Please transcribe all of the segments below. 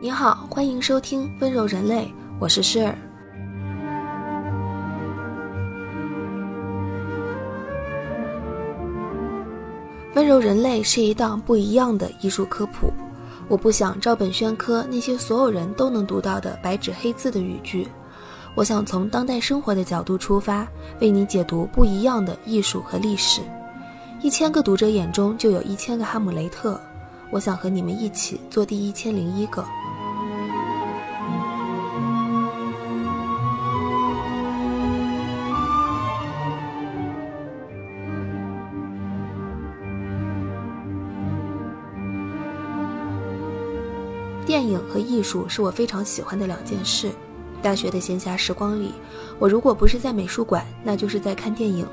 你好，欢迎收听《温柔人类》，我是诗儿。温柔人类是一档不一样的艺术科普。我不想照本宣科那些所有人都能读到的白纸黑字的语句，我想从当代生活的角度出发，为你解读不一样的艺术和历史。一千个读者眼中就有一千个哈姆雷特，我想和你们一起做第一千零一个。电影和艺术是我非常喜欢的两件事。大学的闲暇时光里，我如果不是在美术馆，那就是在看电影。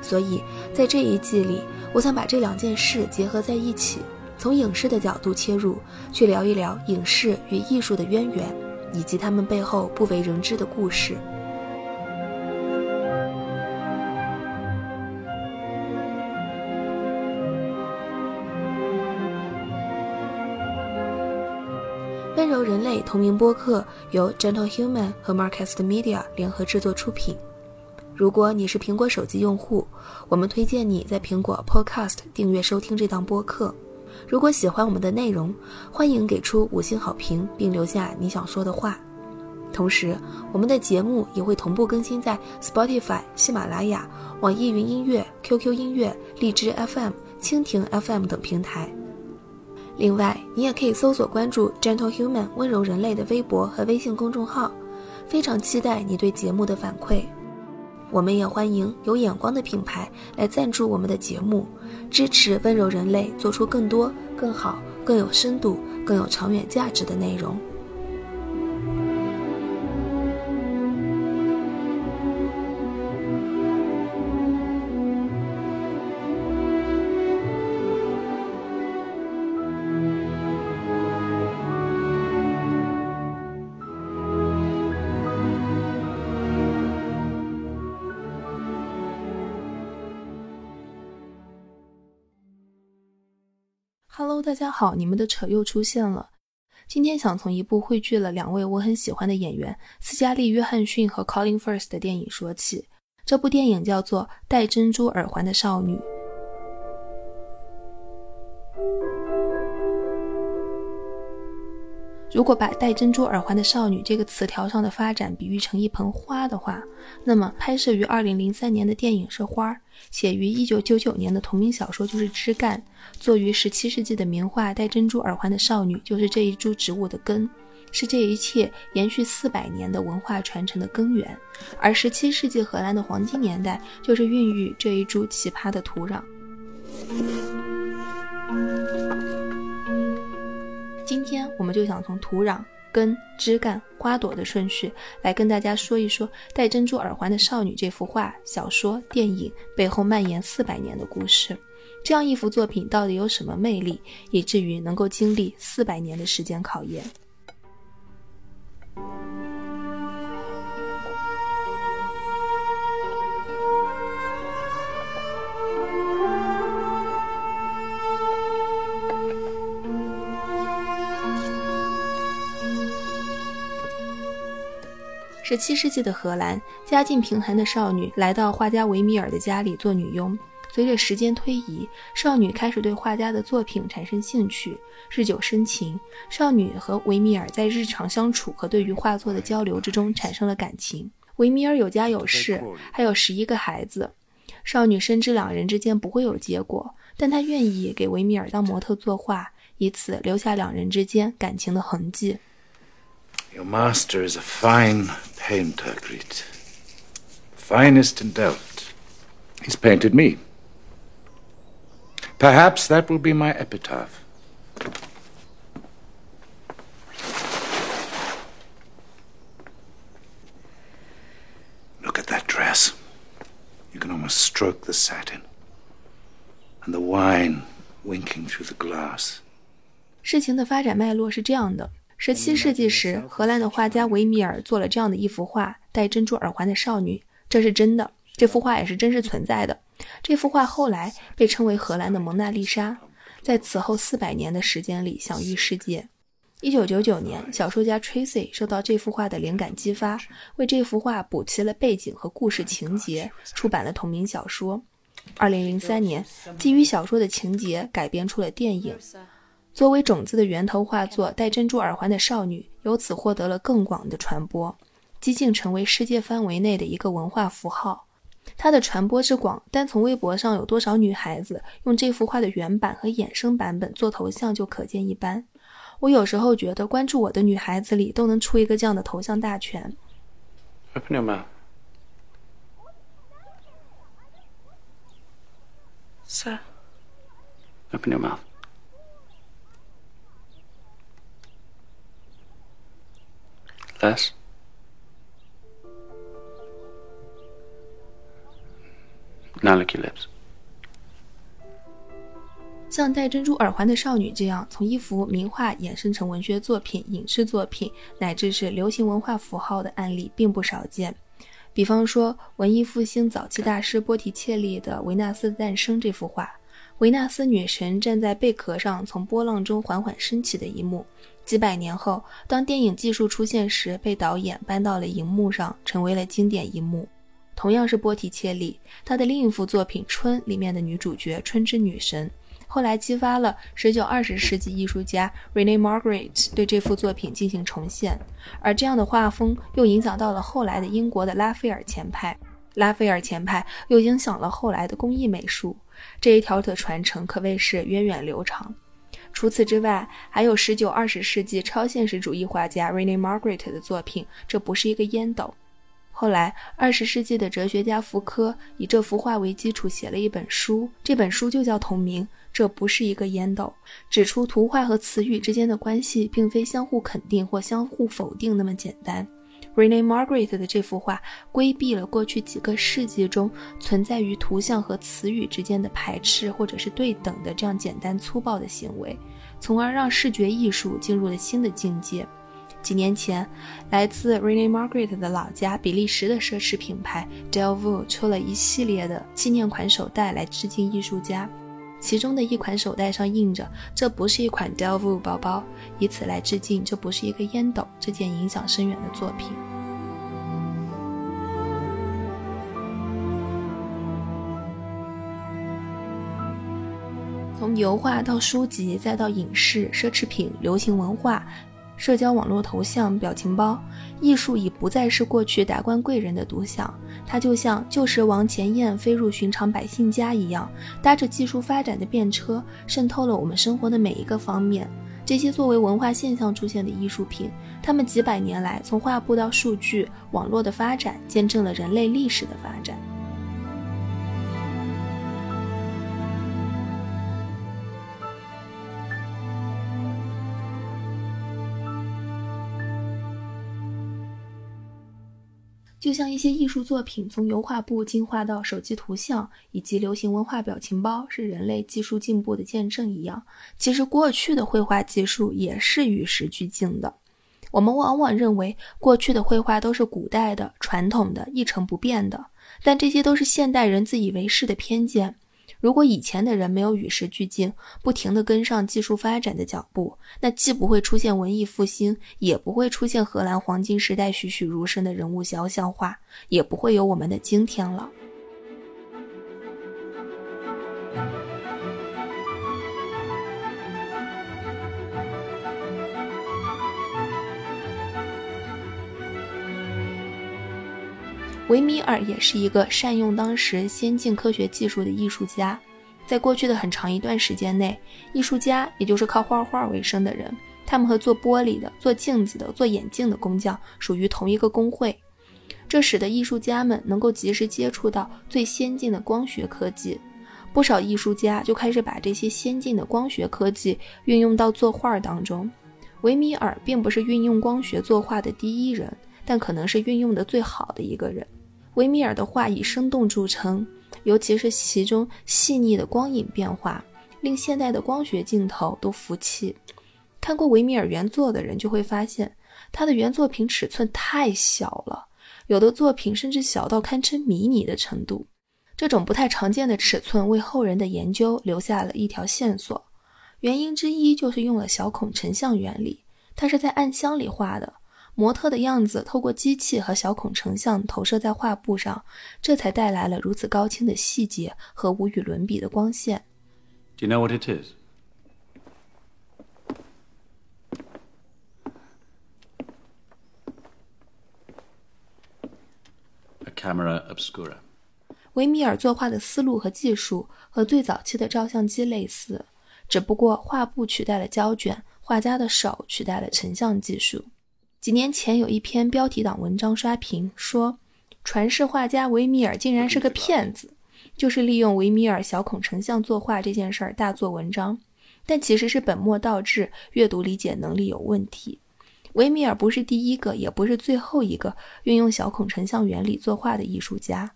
所以在这一季里，我想把这两件事结合在一起，从影视的角度切入，去聊一聊影视与艺术的渊源，以及他们背后不为人知的故事。同名播客由 Gentle Human 和 Marcast Media 联合制作出品。如果你是苹果手机用户，我们推荐你在苹果 Podcast 订阅收听这档播客。如果喜欢我们的内容，欢迎给出五星好评并留下你想说的话。同时，我们的节目也会同步更新在 Spotify、喜马拉雅、网易云音乐、QQ 音乐、荔枝 FM、蜻蜓 FM 等平台。另外，你也可以搜索关注 Gentle Human 温柔人类的微博和微信公众号，非常期待你对节目的反馈。我们也欢迎有眼光的品牌来赞助我们的节目，支持温柔人类做出更多、更好、更有深度、更有长远价值的内容。大家好，你们的扯又出现了。今天想从一部汇聚了两位我很喜欢的演员斯嘉丽·约翰逊和 Colin Firth 的电影说起。这部电影叫做《戴珍珠耳环的少女》。如果把戴珍珠耳环的少女这个词条上的发展比喻成一盆花的话，那么拍摄于2003年的电影是花，写于1999年的同名小说就是枝干，作于17世纪的名画《戴珍珠耳环的少女》就是这一株植物的根，是这一切延续400年的文化传承的根源。而17世纪荷兰的黄金年代就是孕育这一株奇葩的土壤。今天我们就想从土壤、根、枝干、花朵的顺序来跟大家说一说戴珍珠耳环的少女这幅画、小说、电影背后蔓延四百年的故事。这样一幅作品到底有什么魅力，以至于能够经历四百年的时间考验？十七世纪的荷兰，家境贫寒的少女来到画家维米尔的家里做女佣。随着时间推移，少女开始对画家的作品产生兴趣，日久生情。少女和维米尔在日常相处和对于画作的交流之中产生了感情。维米尔有家有室，还有十一个孩子。少女深知两人之间不会有结果，但她愿意给维米尔当模特作画，以此留下两人之间感情的痕迹。Your master is a fine painter, Grit. Finest in Delft. He's painted me. Perhaps that will be my epitaph. Look at that dress. You can almost stroke the satin. And the wine winking through the glass. 事情的发展脉络是这样的： 十七世纪时，荷兰的画家维米尔做了这样的一幅画《戴珍珠耳环的少女》，这是真的。这幅画也是真实存在的。这幅画后来被称为荷兰的蒙娜丽莎，在此后四百年的时间里享誉世界。一九九九年，小说家 Tracy 受到这幅画的灵感激发，为这幅画补齐了背景和故事情节，出版了同名小说。二零零三年，基于小说的情节改编出了电影。作为种子的源头画作《戴珍珠耳环的少女》由此获得了更广的传播，几近成为世界范围内的一个文化符号。它的传播之广，单从微博上有多少女孩子用这幅画的原版和衍生版本做头像就可见一斑。我有时候觉得，关注我的女孩子里都能出一个这样的头像大全。Open your mouth. Sir. Open your mouth. Less. Now lick your lips. 像戴珍珠耳环的少女这样，从一幅名画衍生成文学作品、影视作品，乃至是流行文化符号的案例并不少见。比方说，文艺复兴早期大师波提切利的《维纳斯的诞生》这幅画，维纳斯女神站在贝壳上，从波浪中缓缓升起的一幕，几百年后，当电影技术出现时，被导演搬到了荧幕上，成为了经典一幕。同样是波提切利，他的另一幅作品《春》里面的女主角春之女神。后来激发了十九、二十世纪艺术家 Renee Magritte 对这幅作品进行重现，而这样的画风又影响到了后来的英国的拉斐尔前派，拉斐尔前派又影响了后来的工艺美术，这一条的传承可谓是源远流长。除此之外，还有十九、二十世纪超现实主义画家 Rene Margaret 的作品，这不是一个烟斗。后来，二十世纪的哲学家福柯以这幅画为基础写了一本书，这本书就叫同名。这不是一个烟斗，指出图画和词语之间的关系并非相互肯定或相互否定那么简单。Rene Margaret 的这幅画规避了过去几个世纪中存在于图像和词语之间的排斥或者是对等的这样简单粗暴的行为，从而让视觉艺术进入了新的境界。几年前，来自 Rene Margaret 的老家比利时的奢侈品牌 Delvaux 出了一系列的纪念款手袋来致敬艺术家，其中的一款手袋上印着“这不是一款 Delvaux 包包”，以此来致敬这不是一个烟斗这件影响深远的作品。从油画到书籍，再到影视、奢侈品、流行文化。社交网络头像、表情包，艺术已不再是过去达官贵人的独享，它就像旧时王前燕飞入寻常百姓家一样，搭着技术发展的便车，渗透了我们生活的每一个方面。这些作为文化现象出现的艺术品，它们几百年来从画布到数据、网络的发展，见证了人类历史的发展。就像一些艺术作品从油画布进化到手机图像以及流行文化表情包，是人类技术进步的见证一样，其实过去的绘画技术也是与时俱进的。我们往往认为过去的绘画都是古代的、传统的、一成不变的，但这些都是现代人自以为是的偏见。如果以前的人没有与时俱进，不停地跟上技术发展的脚步，那既不会出现文艺复兴，也不会出现荷兰黄金时代栩栩如生的人物肖像画，也不会有我们的今天了。维米尔也是一个善用当时先进科学技术的艺术家。在过去的很长一段时间内，艺术家也就是靠画画为生的人，他们和做玻璃的、做镜子的、做眼镜的工匠属于同一个工会。这使得艺术家们能够及时接触到最先进的光学科技。不少艺术家就开始把这些先进的光学科技运用到作画当中。维米尔并不是运用光学作画的第一人，但可能是运用的最好的一个人。维米尔的画以生动著称，尤其是其中细腻的光影变化，令现代的光学镜头都服气。看过维米尔原作的人就会发现，他的原作品尺寸太小了，有的作品甚至小到堪称迷你的程度。这种不太常见的尺寸为后人的研究留下了一条线索，原因之一就是用了小孔成像原理。他是在暗箱里画的，模特的样子透过机器和小孔成像投射在画布上，这才带来了如此高清的细节和无与伦比的光线。Do you know what it is? A camera obscura. 维米尔作画的思路和技术和最早期的照相机类似，只不过画布取代了胶卷，画家的手取代了成像技术。几年前有一篇标题党文章刷屏，说传世画家维米尔竟然是个骗子，就是利用维米尔小孔成像作画这件事儿大做文章，但其实是本末倒置，阅读理解能力有问题。维米尔不是第一个，也不是最后一个运用小孔成像原理作画的艺术家。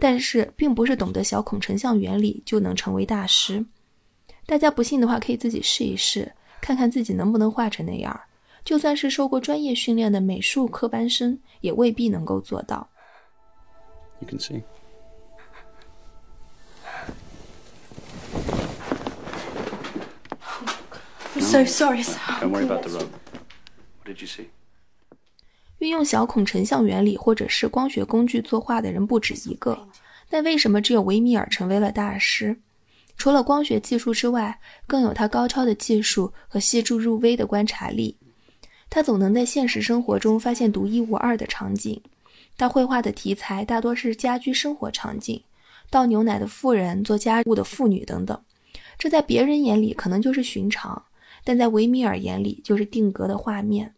但是，并不是懂得小孔成像原理就能成为大师。大家不信的话，可以自己试一试，看看自己能不能画成那样。就算是受过专业训练的美术科班生，也未必能够做到。You can see. I'm so sorry, sir. Don't worry about the rug. What did you see? 运用小孔成像原理或者是光学工具作画的人不止一个，但为什么只有维米尔成为了大师？除了光学技术之外，更有他高超的技术和细致入微的观察力。他总能在现实生活中发现独一无二的场景。他绘画的题材大多是家居生活场景，倒牛奶的妇人、做家务的妇女等等。这在别人眼里可能就是寻常，但在维米尔眼里就是定格的画面。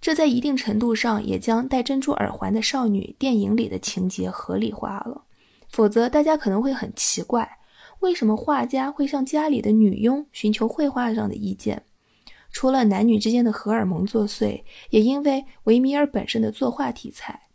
这在一定程度上也将戴珍珠耳环的少女电影里的情节合理化了。否则，大家可能会很奇怪，为什么画家会向家里的女佣寻求绘画上的意见？除了男女之间的荷尔蒙作祟，也因为维米尔本身的作画题材。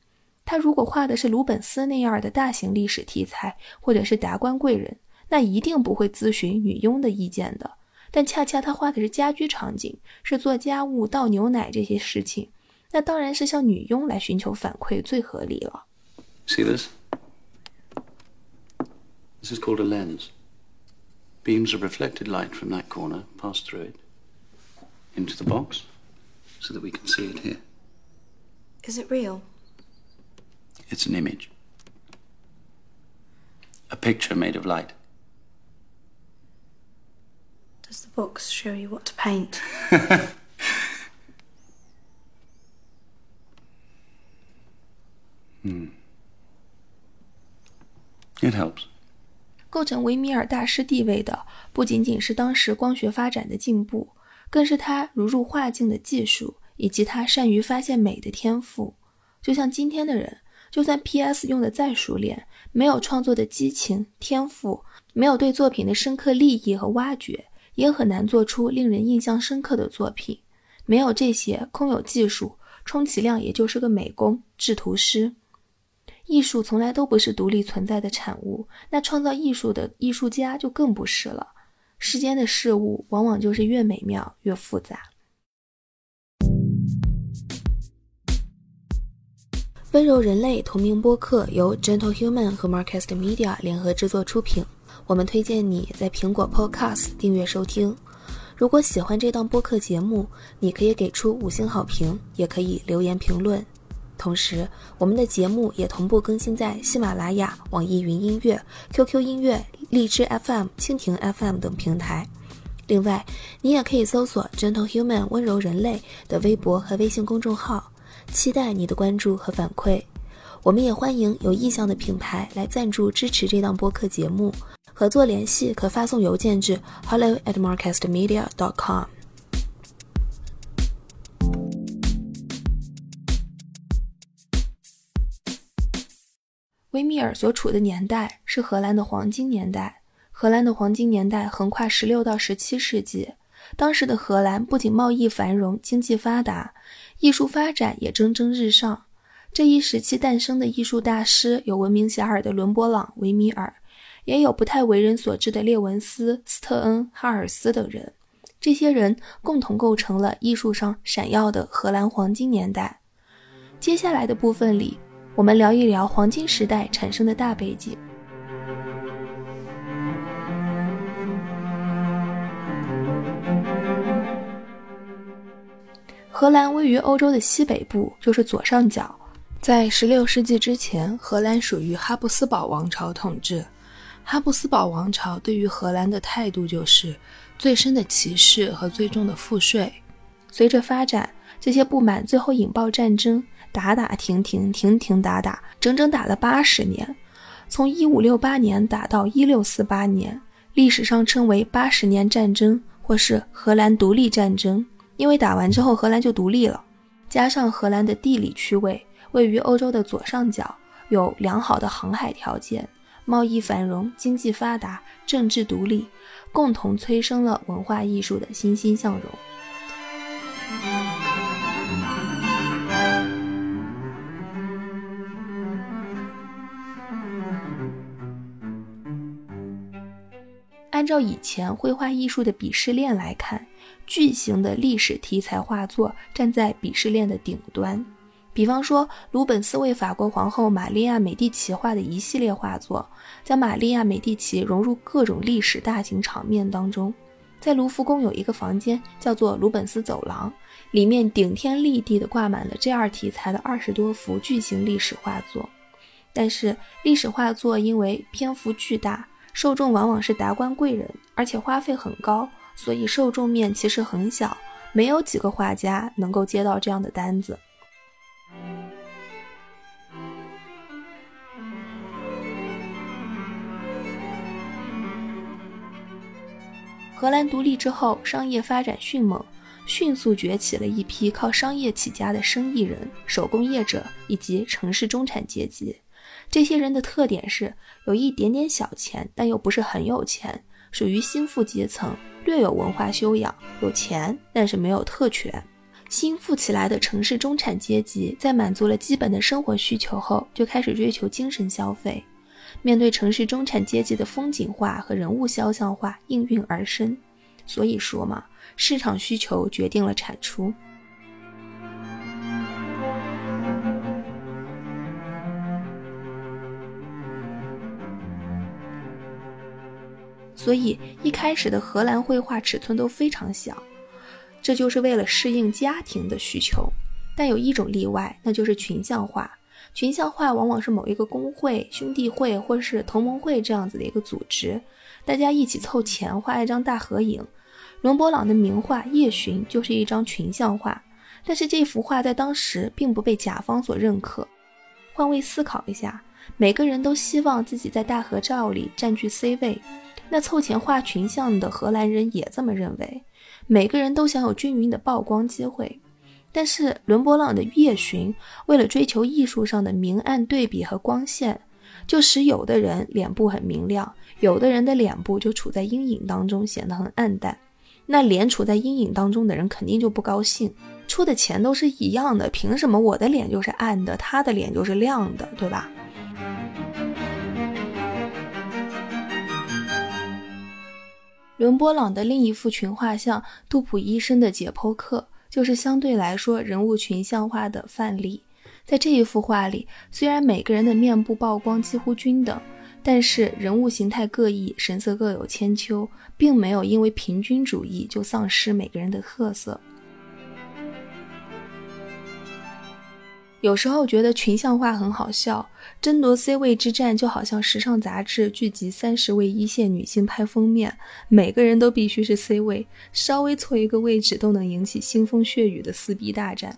他如果画的是鲁本斯那样的大型历史题材，或者是达官贵人，那一定不会咨询女佣的意见的。但恰恰他画的是家居场景，是做家务、倒牛奶这些事情，那当然是向女佣来寻求反馈最合理了。See this? This is called a lens. Beams of reflected light from that corner pass through it into the box so that we can see it here. Is it real? It's an image. A picture made of light. Does the box show you what to paint? It helps. 构成维米尔大师地位的，不仅仅是当时光学发展的进步， 更是他如入画境的技术，以及他善于发现美的天赋。就像今天的人，就算 PS 用的再熟练，没有创作的激情、天赋，没有对作品的深刻利益和挖掘，也很难做出令人印象深刻的作品。没有这些，空有技术，充其量也就是个美工、制图师。艺术从来都不是独立存在的产物，那创造艺术的艺术家就更不是了。世间的事物往往就是越美妙越复杂。温柔人类同名播客由 Gentle Human 和 Marcast Media 联合制作出品，我们推荐你在苹果 Podcast 订阅收听。如果喜欢这档播客节目，你可以给出五星好评，也可以留言评论。同时，我们的节目也同步更新在喜马拉雅、网易云音乐、QQ 音乐、荔枝 FM、蜻蜓 FM 等平台。另外，你也可以搜索 “Gentle Human” 温柔人类的微博和微信公众号，期待你的关注和反馈。我们也欢迎有意向的品牌来赞助支持这档播客节目。合作联系可发送邮件至 hello at marketmedia.com 维米尔所处的年代是荷兰的黄金年代。荷兰的黄金年代横跨十六到十七世纪。当时的荷兰不仅贸易繁荣、经济发达，艺术发展也蒸蒸日上。这一时期诞生的艺术大师有闻名遐迩的伦勃朗、维米尔，也有不太为人所知的列文斯、斯特恩、哈尔斯等人。这些人共同构成了艺术上闪耀的荷兰黄金年代。接下来的部分里。我们聊一聊黄金时代产生的大背景。荷兰位于欧洲的西北部，就是左上角。在16世纪之前，荷兰属于哈布斯堡王朝统治。哈布斯堡王朝对于荷兰的态度就是最深的歧视和最重的赋税。随着发展，这些不满最后引爆战争，打打停停，停停打打，整整打了八十年，从1568年打到1648年，历史上称为八十年战争或是荷兰独立战争，因为打完之后荷兰就独立了。加上荷兰的地理区位。位于欧洲的左上角，有良好的航海条件，贸易繁荣，经济发达，政治独立，共同催生了文化艺术的欣欣向荣。按照以前绘画艺术的鄙视链来看，巨型的历史题材画作站在鄙视链的顶端。比方说，鲁本斯为法国皇后玛利亚·美第奇画的一系列画作，将玛利亚·美第奇融入各种历史大型场面当中。在卢浮宫有一个房间叫做鲁本斯走廊，里面顶天立地的挂满了这二题材的二十多幅巨型历史画作。但是，历史画作因为篇幅巨大，受众往往是达官贵人，而且花费很高，所以受众面其实很小，没有几个画家能够接到这样的单子。荷兰独立之后，商业发展迅猛，迅速崛起了一批靠商业起家的生意人、手工业者以及城市中产阶级。这些人的特点是有一点点小钱，但又不是很有钱，属于新富阶层，略有文化修养，有钱但是没有特权。新富起来的城市中产阶级，在满足了基本的生活需求后，就开始追求精神消费。面对城市中产阶级的风景画和人物肖像画应运而生，所以说嘛，市场需求决定了产出。所以一开始的荷兰绘画尺寸都非常小，这就是为了适应家庭的需求。但有一种例外，那就是群像画。群像画往往是某一个工会、兄弟会或是同盟会这样子的一个组织，大家一起凑钱画一张大合影。伦勃朗的名画《夜巡》就是一张群像画，但是这幅画在当时并不被甲方所认可。换位思考一下，每个人都希望自己在大合照里占据 C 位，那凑钱画群像的荷兰人也这么认为，每个人都想有均匀的曝光机会。但是伦勃朗的《夜巡》为了追求艺术上的明暗对比和光线，就使有的人脸部很明亮，有的人的脸部就处在阴影当中，显得很暗淡。那脸处在阴影当中的人肯定就不高兴，出的钱都是一样的，凭什么我的脸就是暗的，他的脸就是亮的，对吧？伦勃朗的另一幅群画像《杜普医生的解剖课》。就是相对来说人物群像化的范例，在这一幅画里，虽然每个人的面部曝光几乎均等，但是人物形态各异，神色各有千秋，并没有因为平均主义就丧失每个人的特色。有时候觉得群像化很好笑，争夺 C 位之战就好像时尚杂志聚集三十位一线女性拍封面，每个人都必须是 C 位，稍微错一个位置都能引起腥风血雨的撕逼大战。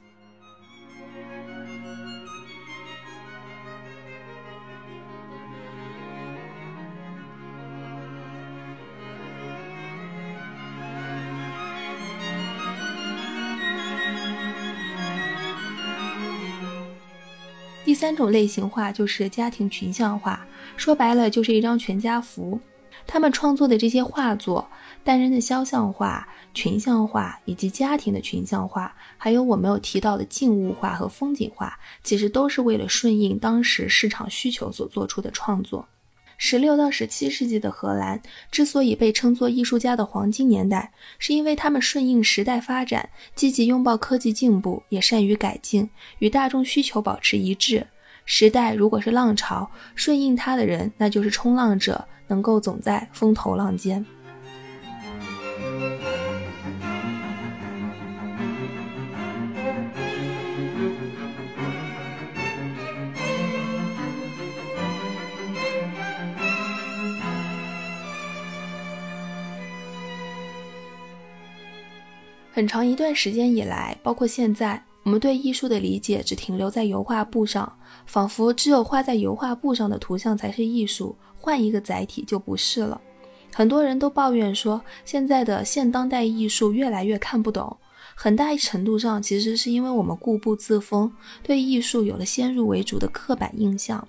三种类型画就是家庭群像画，说白了就是一张全家福。他们创作的这些画作，单人的肖像画、群像画以及家庭的群像画，还有我没有提到的静物画和风景画，其实都是为了顺应当时市场需求所做出的创作。十六到十七世纪的荷兰之所以被称作艺术家的黄金年代，是因为他们顺应时代发展，积极拥抱科技进步，也善于改进，与大众需求保持一致。时代如果是浪潮，顺应它的人那就是冲浪者，能够总在风头浪尖。很长一段时间以来，包括现在，我们对艺术的理解只停留在油画布上，仿佛只有画在油画布上的图像才是艺术，换一个载体就不是了。很多人都抱怨说，现在的现当代艺术越来越看不懂。很大程度上，其实是因为我们固步自封，对艺术有了先入为主的刻板印象。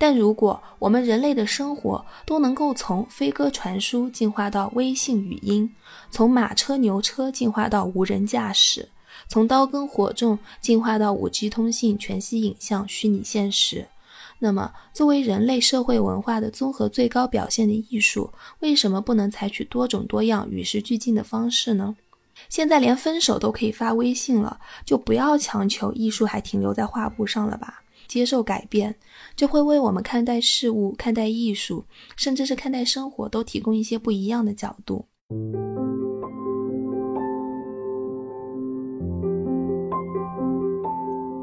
但如果我们人类的生活都能够从飞鸽传书进化到微信语音，从马车牛车进化到无人驾驶，从刀耕火种进化到五 G 通信、全息影像、虚拟现实，那么作为人类社会文化的综合最高表现的艺术，为什么不能采取多种多样、与时俱进的方式呢？现在连分手都可以发微信了，就不要强求艺术还停留在画布上了吧。接受改变，就会为我们看待事物、看待艺术，甚至是看待生活，都提供一些不一样的角度。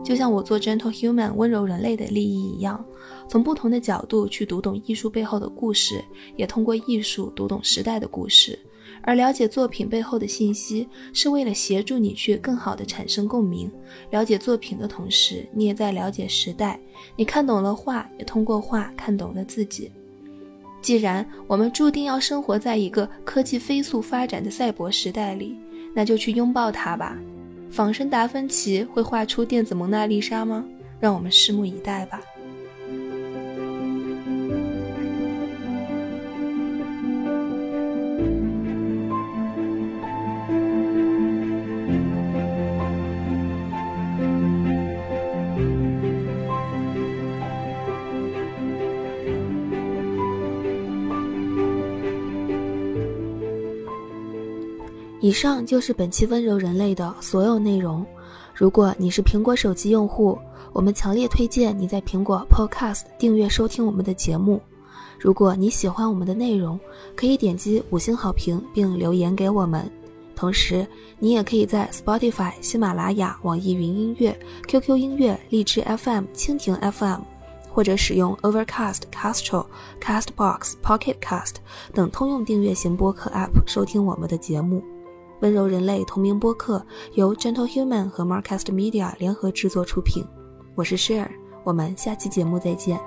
就像我做 Gentle Human 温柔人类的利益一样，从不同的角度去读懂艺术背后的故事，也通过艺术读懂时代的故事。而了解作品背后的信息，是为了协助你去更好的产生共鸣。了解作品的同时，你也在了解时代。你看懂了画，也通过画看懂了自己。既然我们注定要生活在一个科技飞速发展的赛博时代里，那就去拥抱它吧。仿生达芬奇会画出电子蒙娜丽莎吗？让我们拭目以待吧。以上就是本期温柔人类的所有内容。如果你是苹果手机用户，我们强烈推荐你在苹果 Podcast 订阅收听我们的节目。如果你喜欢我们的内容，可以点击五星好评并留言给我们。同时，你也可以在 Spotify、喜马拉雅、网易云音乐、QQ 音乐、荔枝 FM、蜻蜓 FM，或者使用 Overcast、Castro、Castbox、Pocket Cast 等通用订阅型播客 App 收听我们的节目。温柔人类同名播客由 Gentle Human 和 Marcast Media 联合制作出品，我是 Share，我们下期节目再见。